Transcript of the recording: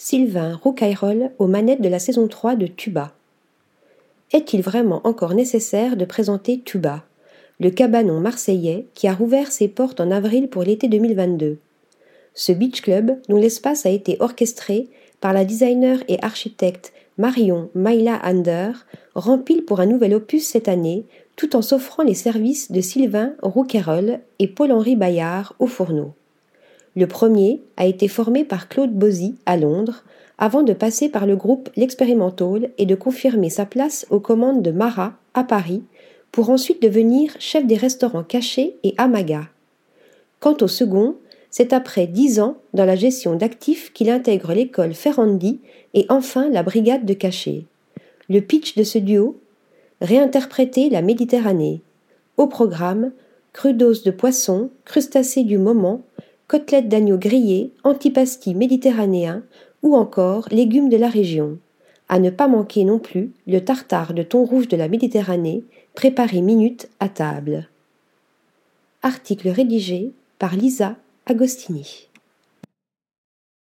Sylvain Roucayrol aux manettes de la saison 3 de Tuba. Est-il vraiment encore nécessaire de présenter Tuba, le cabanon marseillais qui a rouvert ses portes en avril pour l'été 2022 Ce beach club, dont l'espace a été orchestré par la designer et architecte Marion Maila Ander, rempile pour un nouvel opus cette année, tout en s'offrant les services de Sylvain Roucayrol et Paul-Henri Bayard au fourneau. Le premier a été formé par Claude Bozy à Londres, avant de passer par le groupe L'Expérimental et de confirmer sa place aux commandes de Marat à Paris, pour ensuite devenir chef des restaurants cachés et Amaga. Quant au second, c'est après dix ans dans la gestion d'actifs qu'il intègre l'école Ferrandi et enfin la brigade de cachet. Le pitch de ce duo? Réinterpréter la Méditerranée. Au programme, crudos de poisson, crustacés du moment, côtelettes d'agneau grillées, antipasti méditerranéen ou encore légumes de la région. À ne pas manquer non plus le tartare de thon rouge de la Méditerranée, préparé minute à table. Article rédigé par Lisa Agostini.